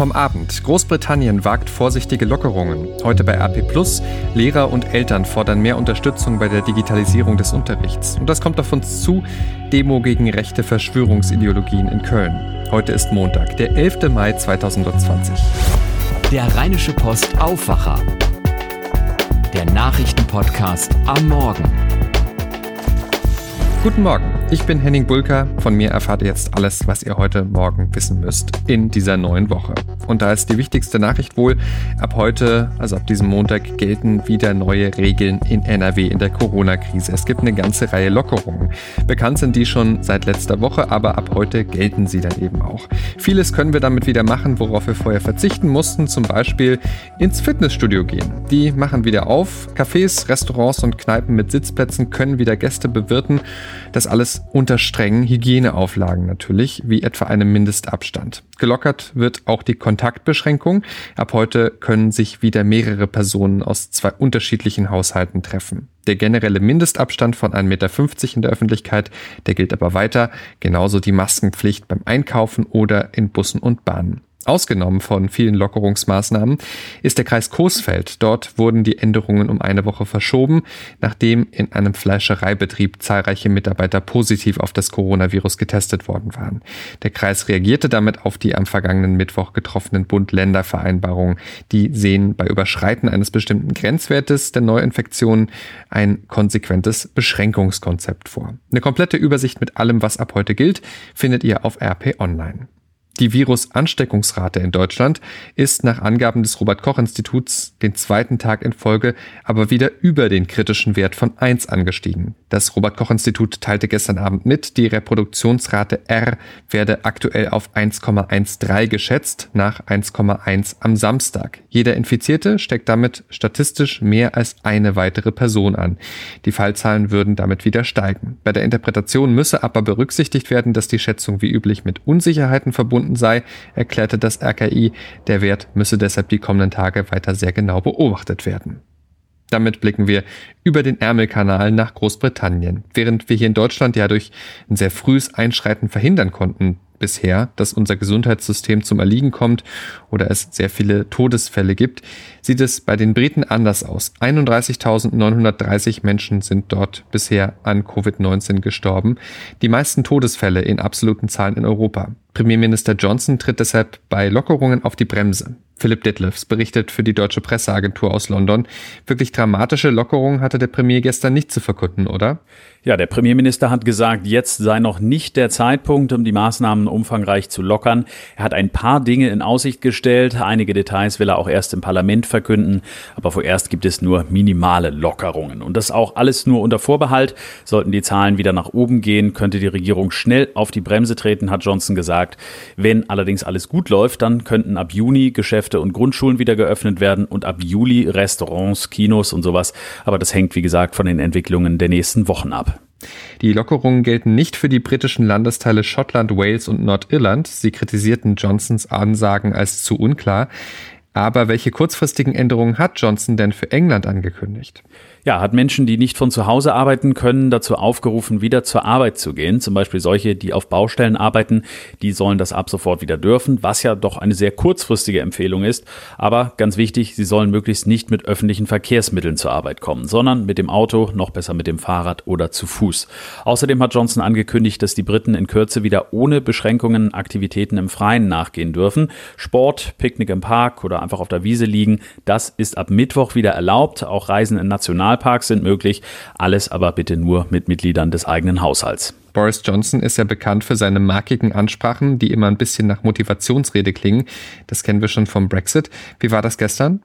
Vom Abend. Großbritannien wagt vorsichtige Lockerungen. Heute bei RP Plus. Lehrer und Eltern fordern mehr Unterstützung bei der Digitalisierung des Unterrichts. Und das kommt auf uns zu. Demo gegen rechte Verschwörungsideologien in Köln. Heute ist Montag, der 11. Mai 2020. Der Rheinische Post Aufwacher. Der Nachrichtenpodcast am Morgen. Guten Morgen, ich bin Henning Bulka. Von mir erfahrt ihr jetzt alles, was ihr heute Morgen wissen müsst in dieser neuen Woche. Und da ist die wichtigste Nachricht wohl, ab heute, also ab diesem Montag, gelten wieder neue Regeln in NRW in der Corona-Krise. Es gibt eine ganze Reihe Lockerungen. Bekannt sind die schon seit letzter Woche, aber ab heute gelten sie dann eben auch. Vieles können wir damit wieder machen, worauf wir vorher verzichten mussten, zum Beispiel ins Fitnessstudio gehen. Die machen wieder auf. Cafés, Restaurants und Kneipen mit Sitzplätzen können wieder Gäste bewirten. Das alles unter strengen Hygieneauflagen natürlich, wie etwa einem Mindestabstand. Gelockert wird auch die Kontaktbeschränkung. Ab heute können sich wieder mehrere Personen aus zwei unterschiedlichen Haushalten treffen. Der generelle Mindestabstand von 1,50 Meter in der Öffentlichkeit, der gilt aber weiter, genauso die Maskenpflicht beim Einkaufen oder in Bussen und Bahnen. Ausgenommen von vielen Lockerungsmaßnahmen ist der Kreis Coesfeld. Dort wurden die Änderungen um eine Woche verschoben, nachdem in einem Fleischereibetrieb zahlreiche Mitarbeiter positiv auf das Coronavirus getestet worden waren. Der Kreis reagierte damit auf die am vergangenen Mittwoch getroffenen Bund-Länder-Vereinbarungen. Die sehen bei Überschreiten eines bestimmten Grenzwertes der Neuinfektionen ein konsequentes Beschränkungskonzept vor. Eine komplette Übersicht mit allem, was ab heute gilt, findet ihr auf RP Online. Die Virusansteckungsrate in Deutschland ist nach Angaben des Robert Koch Instituts den zweiten Tag in Folge aber wieder über den kritischen Wert von 1 angestiegen. Das Robert Koch Institut teilte gestern Abend mit, die Reproduktionsrate R werde aktuell auf 1,13 geschätzt, nach 1,1 am Samstag. Jeder Infizierte steckt damit statistisch mehr als eine weitere Person an. Die Fallzahlen würden damit wieder steigen. Bei der Interpretation müsse aber berücksichtigt werden, dass die Schätzung wie üblich mit Unsicherheiten verbunden verbunden sei, erklärte das RKI, der Wert müsse deshalb die kommenden Tage weiter sehr genau beobachtet werden. Damit blicken wir über den Ärmelkanal nach Großbritannien. Während wir hier in Deutschland ja durch ein sehr frühes Einschreiten verhindern konnten, bisher, dass unser Gesundheitssystem zum Erliegen kommt oder es sehr viele Todesfälle gibt, sieht es bei den Briten anders aus. 31.930 Menschen sind dort bisher an Covid-19 gestorben, die meisten Todesfälle in absoluten Zahlen in Europa. Premierminister Johnson tritt deshalb bei Lockerungen auf die Bremse. Philipp Detlefs berichtet für die deutsche Presseagentur aus London. Wirklich dramatische Lockerungen hatte der Premier gestern nicht zu verkünden, oder? Ja, der Premierminister hat gesagt, jetzt sei noch nicht der Zeitpunkt, um die Maßnahmen umfangreich zu lockern. Er hat ein paar Dinge in Aussicht gestellt. Einige Details will er auch erst im Parlament verkünden. Aber vorerst gibt es nur minimale Lockerungen. Und das auch alles nur unter Vorbehalt. Sollten die Zahlen wieder nach oben gehen, könnte die Regierung schnell auf die Bremse treten, hat Johnson gesagt. Wenn allerdings alles gut läuft, dann könnten ab Juni Geschäfte Geschäfte und Grundschulen wieder geöffnet werden und ab Juli Restaurants, Kinos und sowas. Aber das hängt, wie gesagt, von den Entwicklungen der nächsten Wochen ab. Die Lockerungen gelten nicht für die britischen Landesteile Schottland, Wales und Nordirland. Sie kritisierten Johnsons Ansagen als zu unklar. Aber welche kurzfristigen Änderungen hat Johnson denn für England angekündigt? Ja, hat Menschen, die nicht von zu Hause arbeiten können, dazu aufgerufen, wieder zur Arbeit zu gehen. Zum Beispiel solche, die auf Baustellen arbeiten, die sollen das ab sofort wieder dürfen, was ja doch eine sehr kurzfristige Empfehlung ist. Aber ganz wichtig, sie sollen möglichst nicht mit öffentlichen Verkehrsmitteln zur Arbeit kommen, sondern mit dem Auto, noch besser mit dem Fahrrad oder zu Fuß. Außerdem hat Johnson angekündigt, dass die Briten in Kürze wieder ohne Beschränkungen Aktivitäten im Freien nachgehen dürfen. Sport, Picknick im Park oder einfach auf der Wiese liegen, das ist ab Mittwoch wieder erlaubt. Auch Reisen in National Nationalparks sind möglich, alles aber bitte nur mit Mitgliedern des eigenen Haushalts. Boris Johnson ist ja bekannt für seine markigen Ansprachen, die immer ein bisschen nach Motivationsrede klingen. Das kennen wir schon vom Brexit. Wie war das gestern?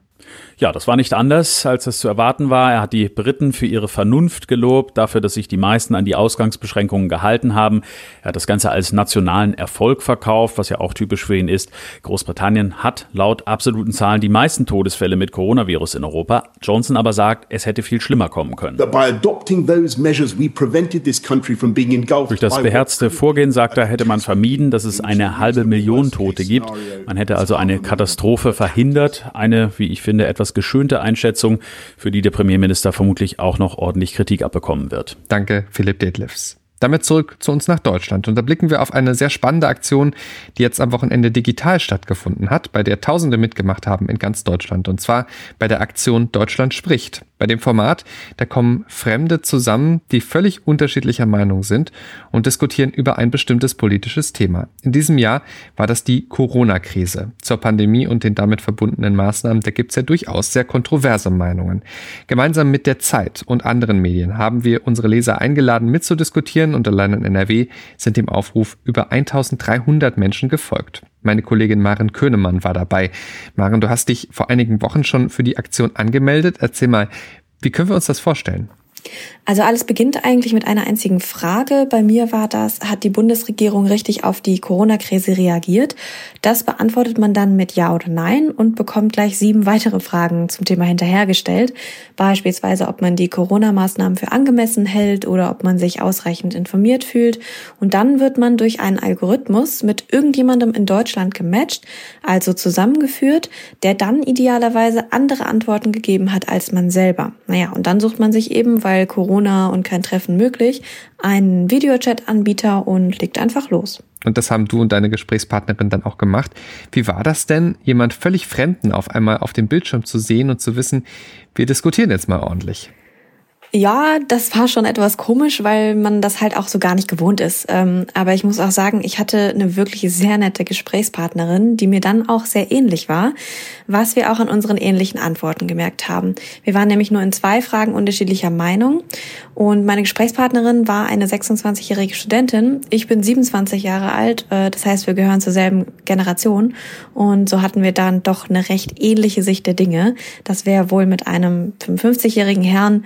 Ja, das war nicht anders, als es zu erwarten war. Er hat die Briten für ihre Vernunft gelobt, dafür, dass sich die meisten an die Ausgangsbeschränkungen gehalten haben. Er hat das Ganze als nationalen Erfolg verkauft, was ja auch typisch für ihn ist. Großbritannien hat laut absoluten Zahlen die meisten Todesfälle mit Coronavirus in Europa. Johnson aber sagt, es hätte viel schlimmer kommen können. Durch das beherzte Vorgehen, sagt er, hätte man vermieden, dass es eine halbe Million Tote gibt. Man hätte also eine Katastrophe verhindert, eine, wie ich finde, etwas geschönte Einschätzung, für die der Premierminister vermutlich auch noch ordentlich Kritik abbekommen wird. Danke, Philipp Detlefs. Damit zurück zu uns nach Deutschland. Und da blicken wir auf eine sehr spannende Aktion, die jetzt am Wochenende digital stattgefunden hat, bei der Tausende mitgemacht haben in ganz Deutschland. Und zwar bei der Aktion Deutschland spricht. Bei dem Format, da kommen Fremde zusammen, die völlig unterschiedlicher Meinung sind und diskutieren über ein bestimmtes politisches Thema. In diesem Jahr war das die Corona-Krise. Zur Pandemie und den damit verbundenen Maßnahmen, da gibt's ja durchaus sehr kontroverse Meinungen. Gemeinsam mit der Zeit und anderen Medien haben wir unsere Leser eingeladen, mitzudiskutieren und allein in NRW sind dem Aufruf über 1300 Menschen gefolgt. Meine Kollegin Maren Könemann war dabei. Maren, du hast dich vor einigen Wochen schon für die Aktion angemeldet. Erzähl mal, wie können wir uns das vorstellen? Also alles beginnt eigentlich mit einer einzigen Frage. Bei mir war das, hat die Bundesregierung richtig auf die Corona-Krise reagiert? Das beantwortet man dann mit Ja oder Nein und bekommt gleich sieben weitere Fragen zum Thema hinterhergestellt. Beispielsweise, ob man die Corona-Maßnahmen für angemessen hält oder ob man sich ausreichend informiert fühlt. Und dann wird man durch einen Algorithmus mit irgendjemandem in Deutschland gematcht, also zusammengeführt, der dann idealerweise andere Antworten gegeben hat als man selber. Naja, und dann sucht man sich eben, weil weil Corona und kein Treffen möglich, einen Videochat-Anbieter und legt einfach los. Und das haben du und deine Gesprächspartnerin dann auch gemacht. Wie war das denn, jemand völlig Fremden auf einmal auf dem Bildschirm zu sehen und zu wissen, wir diskutieren jetzt mal ordentlich? Ja, das war schon etwas komisch, weil man das halt auch so gar nicht gewohnt ist. Ähm, aber ich muss auch sagen, ich hatte eine wirklich sehr nette Gesprächspartnerin, die mir dann auch sehr ähnlich war, was wir auch an unseren ähnlichen Antworten gemerkt haben. Wir waren nämlich nur in zwei Fragen unterschiedlicher Meinung und meine Gesprächspartnerin war eine 26-jährige Studentin. Ich bin 27 Jahre alt, äh, das heißt, wir gehören zur selben Generation und so hatten wir dann doch eine recht ähnliche Sicht der Dinge. Das wäre wohl mit einem 55-jährigen Herrn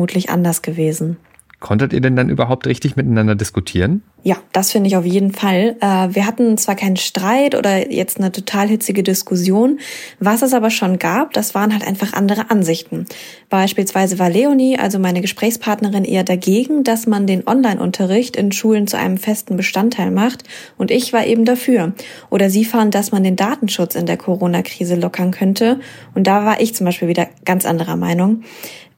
vermutlich anders gewesen. Konntet ihr denn dann überhaupt richtig miteinander diskutieren? Ja, das finde ich auf jeden Fall. Äh, wir hatten zwar keinen Streit oder jetzt eine total hitzige Diskussion, was es aber schon gab, das waren halt einfach andere Ansichten. Beispielsweise war Leonie, also meine Gesprächspartnerin, eher dagegen, dass man den Online-Unterricht in Schulen zu einem festen Bestandteil macht und ich war eben dafür. Oder sie fand, dass man den Datenschutz in der Corona-Krise lockern könnte und da war ich zum Beispiel wieder ganz anderer Meinung.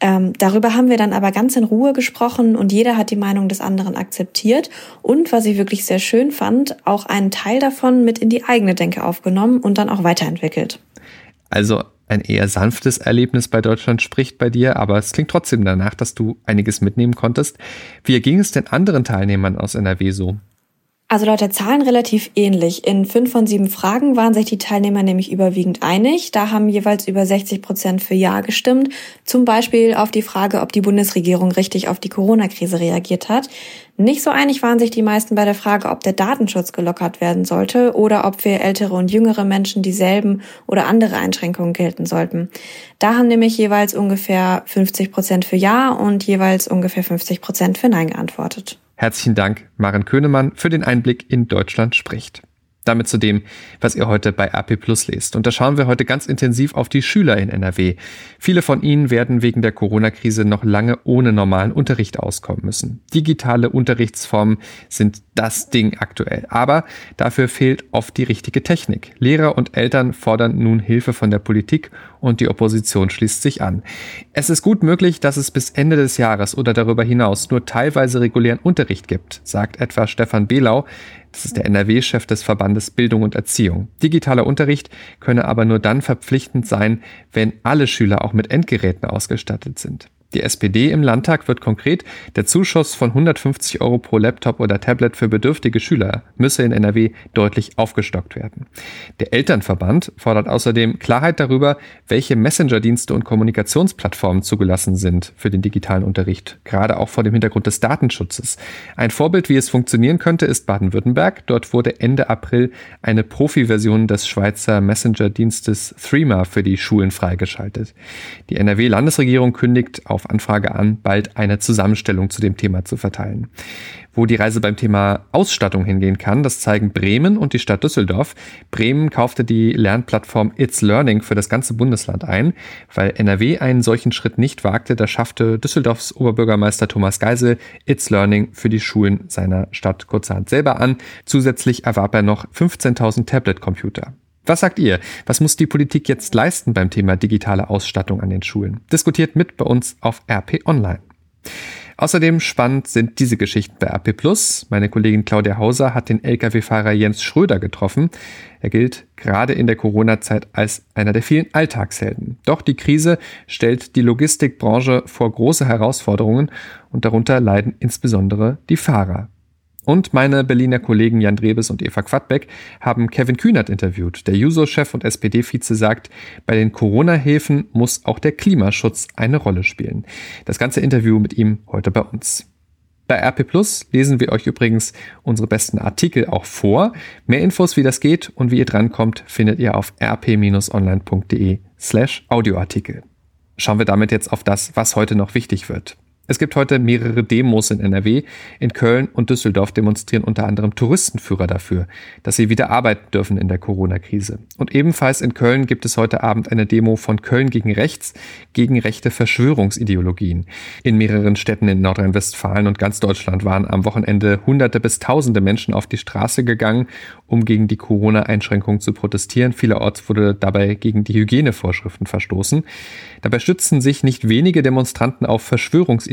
Ähm, darüber haben wir dann aber ganz in Ruhe gesprochen und jeder hat die Meinung des anderen akzeptiert und was ich wirklich sehr schön fand, auch einen Teil davon mit in die eigene Denke aufgenommen und dann auch weiterentwickelt. Also ein eher sanftes Erlebnis bei Deutschland spricht bei dir, aber es klingt trotzdem danach, dass du einiges mitnehmen konntest. Wie ging es denn anderen Teilnehmern aus NRW so? Also laut der Zahlen relativ ähnlich. In fünf von sieben Fragen waren sich die Teilnehmer nämlich überwiegend einig. Da haben jeweils über 60 Prozent für Ja gestimmt. Zum Beispiel auf die Frage, ob die Bundesregierung richtig auf die Corona-Krise reagiert hat. Nicht so einig waren sich die meisten bei der Frage, ob der Datenschutz gelockert werden sollte oder ob für ältere und jüngere Menschen dieselben oder andere Einschränkungen gelten sollten. Da haben nämlich jeweils ungefähr 50 Prozent für Ja und jeweils ungefähr 50 Prozent für Nein geantwortet. Herzlichen Dank, Maren Könemann, für den Einblick in Deutschland spricht. Damit zu dem, was ihr heute bei AP Plus lest. Und da schauen wir heute ganz intensiv auf die Schüler in NRW. Viele von ihnen werden wegen der Corona-Krise noch lange ohne normalen Unterricht auskommen müssen. Digitale Unterrichtsformen sind das Ding aktuell. Aber dafür fehlt oft die richtige Technik. Lehrer und Eltern fordern nun Hilfe von der Politik und die Opposition schließt sich an. Es ist gut möglich, dass es bis Ende des Jahres oder darüber hinaus nur teilweise regulären Unterricht gibt, sagt etwa Stefan Behlau. Das ist der NRW-Chef des Verbandes Bildung und Erziehung. Digitaler Unterricht könne aber nur dann verpflichtend sein, wenn alle Schüler auch mit Endgeräten ausgestattet sind. Die SPD im Landtag wird konkret, der Zuschuss von 150 Euro pro Laptop oder Tablet für bedürftige Schüler müsse in NRW deutlich aufgestockt werden. Der Elternverband fordert außerdem Klarheit darüber, welche Messenger-Dienste und Kommunikationsplattformen zugelassen sind für den digitalen Unterricht, gerade auch vor dem Hintergrund des Datenschutzes. Ein Vorbild, wie es funktionieren könnte, ist Baden-Württemberg. Dort wurde Ende April eine Profi-Version des Schweizer Messenger-Dienstes Threema für die Schulen freigeschaltet. Die NRW-Landesregierung kündigt auf auf Anfrage an, bald eine Zusammenstellung zu dem Thema zu verteilen. Wo die Reise beim Thema Ausstattung hingehen kann, das zeigen Bremen und die Stadt Düsseldorf. Bremen kaufte die Lernplattform It's Learning für das ganze Bundesland ein. Weil NRW einen solchen Schritt nicht wagte, da schaffte Düsseldorfs Oberbürgermeister Thomas Geisel It's Learning für die Schulen seiner Stadt kurzerhand selber an. Zusätzlich erwarb er noch 15.000 Tablet-Computer. Was sagt ihr? Was muss die Politik jetzt leisten beim Thema digitale Ausstattung an den Schulen? Diskutiert mit bei uns auf RP Online. Außerdem spannend sind diese Geschichten bei AP Meine Kollegin Claudia Hauser hat den Lkw-Fahrer Jens Schröder getroffen. Er gilt gerade in der Corona-Zeit als einer der vielen Alltagshelden. Doch die Krise stellt die Logistikbranche vor große Herausforderungen und darunter leiden insbesondere die Fahrer. Und meine Berliner Kollegen Jan Drebes und Eva Quadbeck haben Kevin Kühnert interviewt. Der Juso-Chef und SPD-Vize sagt, bei den Corona-Hilfen muss auch der Klimaschutz eine Rolle spielen. Das ganze Interview mit ihm heute bei uns. Bei RP Plus lesen wir euch übrigens unsere besten Artikel auch vor. Mehr Infos, wie das geht und wie ihr drankommt, findet ihr auf rp-online.de slash Audioartikel. Schauen wir damit jetzt auf das, was heute noch wichtig wird. Es gibt heute mehrere Demos in NRW. In Köln und Düsseldorf demonstrieren unter anderem Touristenführer dafür, dass sie wieder arbeiten dürfen in der Corona-Krise. Und ebenfalls in Köln gibt es heute Abend eine Demo von Köln gegen Rechts, gegen rechte Verschwörungsideologien. In mehreren Städten in Nordrhein-Westfalen und ganz Deutschland waren am Wochenende Hunderte bis Tausende Menschen auf die Straße gegangen, um gegen die Corona-Einschränkungen zu protestieren. Vielerorts wurde dabei gegen die Hygienevorschriften verstoßen. Dabei stützen sich nicht wenige Demonstranten auf Verschwörungsideologien,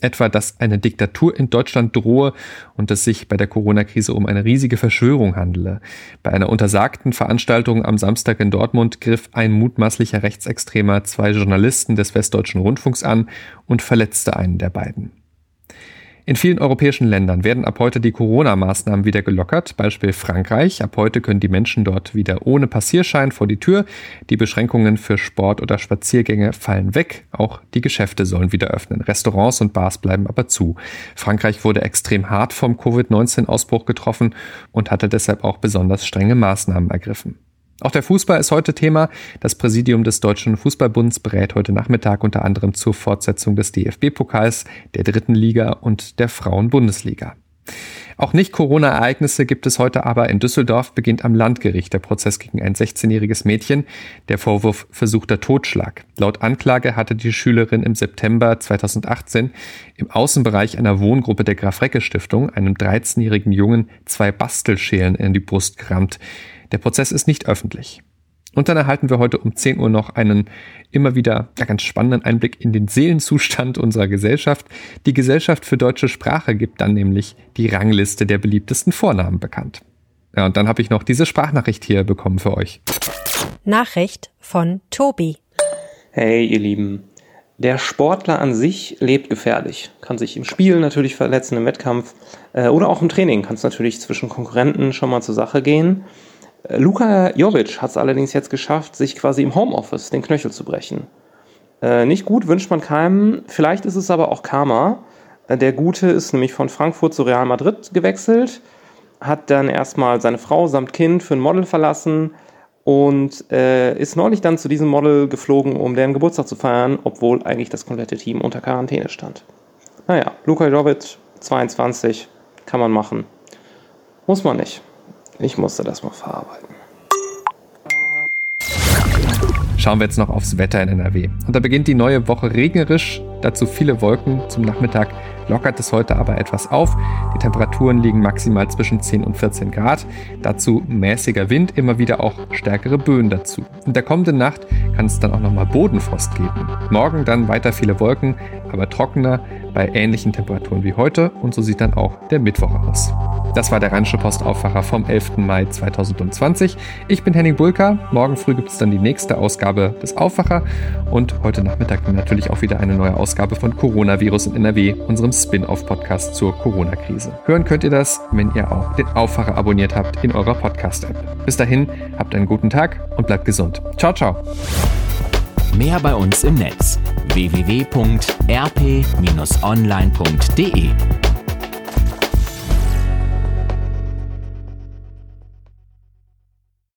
etwa dass eine Diktatur in Deutschland drohe und es sich bei der Corona-Krise um eine riesige Verschwörung handele. Bei einer untersagten Veranstaltung am Samstag in Dortmund griff ein mutmaßlicher Rechtsextremer zwei Journalisten des Westdeutschen Rundfunks an und verletzte einen der beiden. In vielen europäischen Ländern werden ab heute die Corona-Maßnahmen wieder gelockert. Beispiel Frankreich. Ab heute können die Menschen dort wieder ohne Passierschein vor die Tür. Die Beschränkungen für Sport oder Spaziergänge fallen weg. Auch die Geschäfte sollen wieder öffnen. Restaurants und Bars bleiben aber zu. Frankreich wurde extrem hart vom Covid-19-Ausbruch getroffen und hatte deshalb auch besonders strenge Maßnahmen ergriffen. Auch der Fußball ist heute Thema. Das Präsidium des Deutschen Fußballbunds berät heute Nachmittag unter anderem zur Fortsetzung des DFB-Pokals, der dritten Liga und der Frauen-Bundesliga. Auch Nicht-Corona-Ereignisse gibt es heute aber. In Düsseldorf beginnt am Landgericht der Prozess gegen ein 16-jähriges Mädchen. Der Vorwurf versuchter Totschlag. Laut Anklage hatte die Schülerin im September 2018 im Außenbereich einer Wohngruppe der Graf-Recke-Stiftung einem 13-jährigen Jungen zwei Bastelschälen in die Brust gerammt. Der Prozess ist nicht öffentlich. Und dann erhalten wir heute um 10 Uhr noch einen immer wieder ja, ganz spannenden Einblick in den Seelenzustand unserer Gesellschaft. Die Gesellschaft für deutsche Sprache gibt dann nämlich die Rangliste der beliebtesten Vornamen bekannt. Ja, und dann habe ich noch diese Sprachnachricht hier bekommen für euch. Nachricht von Tobi. Hey, ihr Lieben. Der Sportler an sich lebt gefährlich. Kann sich im Spiel natürlich verletzen, im Wettkampf äh, oder auch im Training kann es natürlich zwischen Konkurrenten schon mal zur Sache gehen. Luka Jovic hat es allerdings jetzt geschafft, sich quasi im Homeoffice den Knöchel zu brechen. Äh, nicht gut, wünscht man keinem. Vielleicht ist es aber auch Karma. Äh, der Gute ist nämlich von Frankfurt zu Real Madrid gewechselt, hat dann erstmal seine Frau samt Kind für ein Model verlassen und äh, ist neulich dann zu diesem Model geflogen, um deren Geburtstag zu feiern, obwohl eigentlich das komplette Team unter Quarantäne stand. Naja, Luka Jovic, 22, kann man machen. Muss man nicht. Ich musste das mal verarbeiten. Schauen wir jetzt noch aufs Wetter in NRW. Und da beginnt die neue Woche regnerisch, dazu viele Wolken. Zum Nachmittag lockert es heute aber etwas auf. Die Temperaturen liegen maximal zwischen 10 und 14 Grad. Dazu mäßiger Wind, immer wieder auch stärkere Böen dazu. In der kommenden Nacht kann es dann auch nochmal Bodenfrost geben. Morgen dann weiter viele Wolken, aber trockener bei ähnlichen Temperaturen wie heute. Und so sieht dann auch der Mittwoch aus. Das war der Rheinische Postaufwacher vom 11. Mai 2020. Ich bin Henning Bulka. Morgen früh gibt es dann die nächste Ausgabe des Aufwacher und heute Nachmittag natürlich auch wieder eine neue Ausgabe von Coronavirus in NRW, unserem Spin-off-Podcast zur Corona-Krise. Hören könnt ihr das, wenn ihr auch den Aufwacher abonniert habt in eurer Podcast-App. Bis dahin, habt einen guten Tag und bleibt gesund. Ciao, ciao. Mehr bei uns im Netz www.rp-online.de